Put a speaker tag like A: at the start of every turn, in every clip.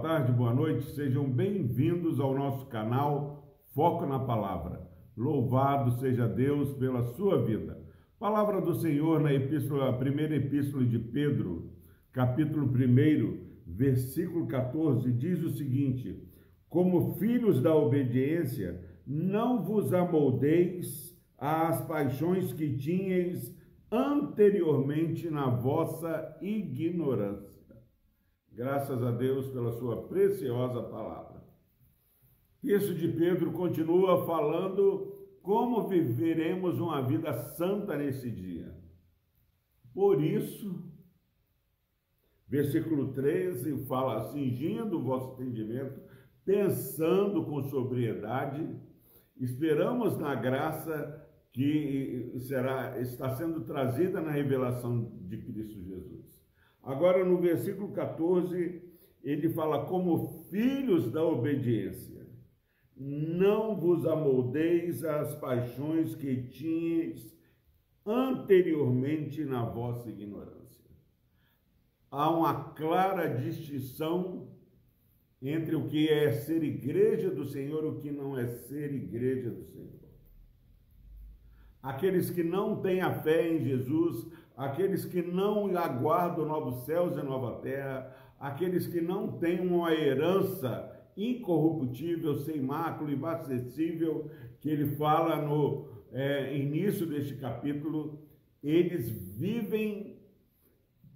A: boa tarde, boa noite, sejam bem-vindos ao nosso canal Foco na Palavra. Louvado seja Deus pela sua vida. Palavra do Senhor na epístola, primeira epístola de Pedro, capítulo 1, versículo 14, diz o seguinte: Como filhos da obediência, não vos amoldeis às paixões que tinhais anteriormente na vossa ignorância Graças a Deus pela sua preciosa palavra. Isso de Pedro continua falando como viveremos uma vida santa nesse dia. Por isso, versículo 13 fala: cingindo o vosso entendimento, pensando com sobriedade, esperamos na graça que será está sendo trazida na revelação de Cristo Jesus. Agora, no versículo 14, ele fala: como filhos da obediência, não vos amoldeis às paixões que tinhas anteriormente na vossa ignorância. Há uma clara distinção entre o que é ser igreja do Senhor e o que não é ser igreja do Senhor. Aqueles que não têm a fé em Jesus aqueles que não aguardam novos céus e nova terra, aqueles que não têm uma herança incorruptível, sem mácula, imacessível, que ele fala no é, início deste capítulo, eles vivem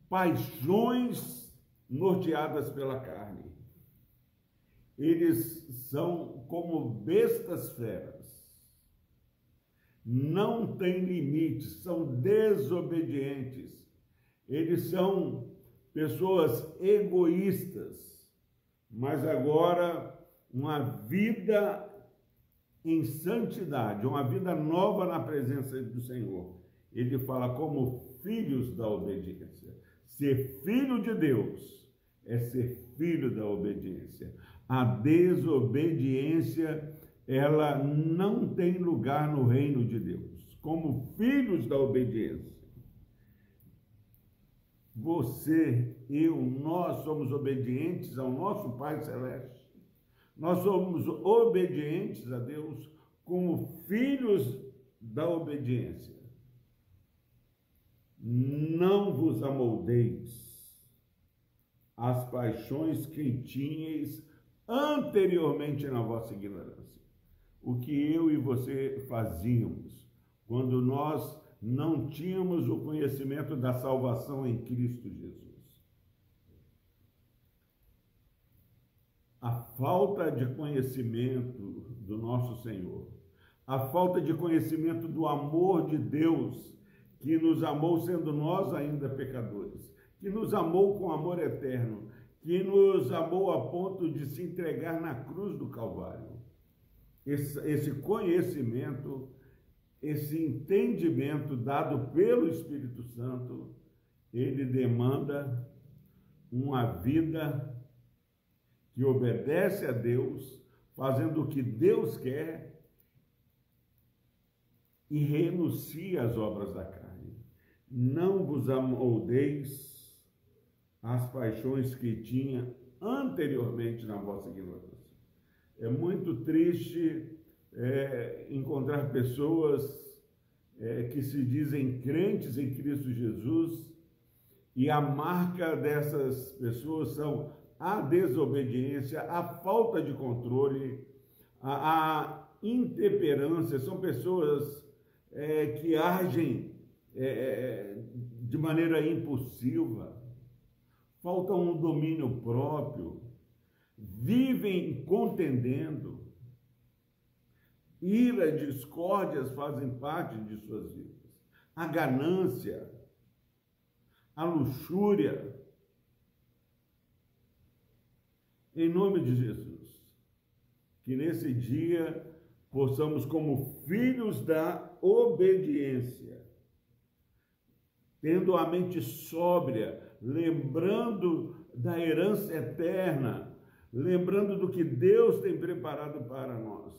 A: paixões norteadas pela carne. Eles são como bestas feras não têm limites, são desobedientes. Eles são pessoas egoístas, mas agora uma vida em santidade, uma vida nova na presença do Senhor. Ele fala como filhos da obediência. Ser filho de Deus é ser filho da obediência. A desobediência ela não tem lugar no reino de Deus, como filhos da obediência. Você, eu, nós somos obedientes ao nosso Pai Celeste. Nós somos obedientes a Deus como filhos da obediência. Não vos amoldeis as paixões que tinhais anteriormente na vossa ignorância o que eu e você fazíamos. Quando nós não tínhamos o conhecimento da salvação em Cristo Jesus. A falta de conhecimento do nosso Senhor, a falta de conhecimento do amor de Deus, que nos amou sendo nós ainda pecadores, que nos amou com amor eterno, que nos amou a ponto de se entregar na cruz do Calvário esse, esse conhecimento, esse entendimento dado pelo Espírito Santo, ele demanda uma vida que obedece a Deus, fazendo o que Deus quer e renuncia às obras da carne. Não vos amoldeis às paixões que tinha anteriormente na vossa ignorância. É muito triste é, encontrar pessoas é, que se dizem crentes em Cristo Jesus e a marca dessas pessoas são a desobediência, a falta de controle, a, a intemperância. São pessoas é, que agem é, é, de maneira impulsiva, falta um domínio próprio vivem contendendo. Ira discórdias fazem parte de suas vidas. A ganância, a luxúria. Em nome de Jesus, que nesse dia possamos, como filhos da obediência, tendo a mente sóbria, lembrando da herança eterna, lembrando do que Deus tem preparado para nós.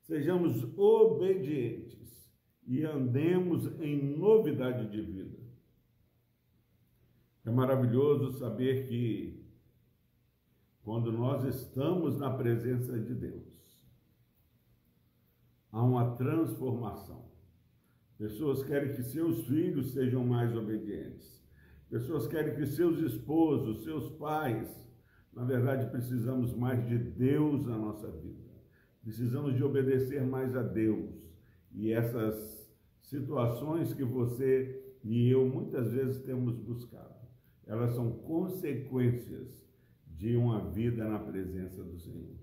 A: Sejamos obedientes e andemos em novidade de vida. É maravilhoso saber que quando nós estamos na presença de Deus, há uma transformação. Pessoas querem que seus filhos sejam mais obedientes. Pessoas querem que seus esposos, seus pais, na verdade, precisamos mais de Deus na nossa vida. Precisamos de obedecer mais a Deus. E essas situações que você e eu muitas vezes temos buscado, elas são consequências de uma vida na presença do Senhor.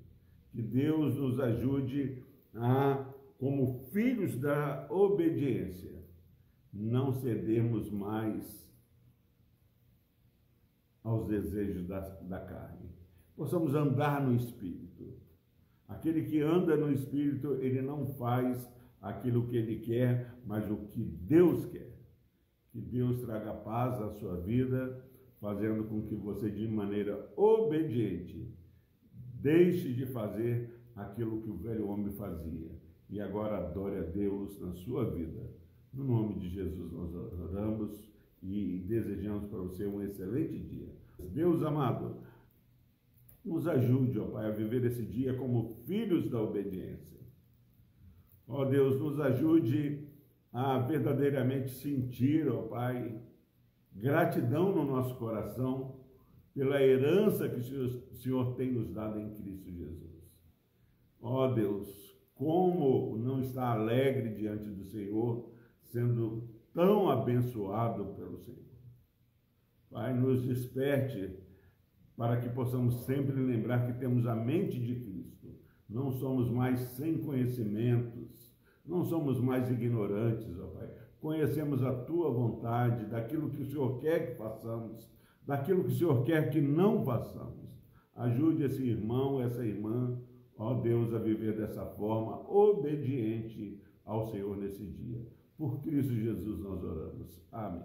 A: Que Deus nos ajude a, como filhos da obediência, não cedermos mais aos desejos da, da carne. Possamos andar no Espírito. Aquele que anda no Espírito, ele não faz aquilo que ele quer, mas o que Deus quer. Que Deus traga paz à sua vida fazendo com que você, de maneira obediente, deixe de fazer aquilo que o velho homem fazia e agora adore a Deus na sua vida. No nome de Jesus nós oramos e desejamos para você um excelente dia. Deus amado, nos ajude, ó Pai, a viver esse dia como filhos da obediência. Ó Deus, nos ajude a verdadeiramente sentir, ó Pai, gratidão no nosso coração pela herança que o Senhor tem nos dado em Cristo Jesus. Ó Deus, como não está alegre diante do Senhor, sendo tão abençoado pelo Senhor. Pai, nos desperte para que possamos sempre lembrar que temos a mente de Cristo. Não somos mais sem conhecimentos, não somos mais ignorantes, ó Pai conhecemos a tua vontade, daquilo que o Senhor quer que façamos, daquilo que o Senhor quer que não façamos. Ajude esse irmão, essa irmã, ó Deus, a viver dessa forma, obediente ao Senhor nesse dia. Por Cristo Jesus nós oramos. Amém.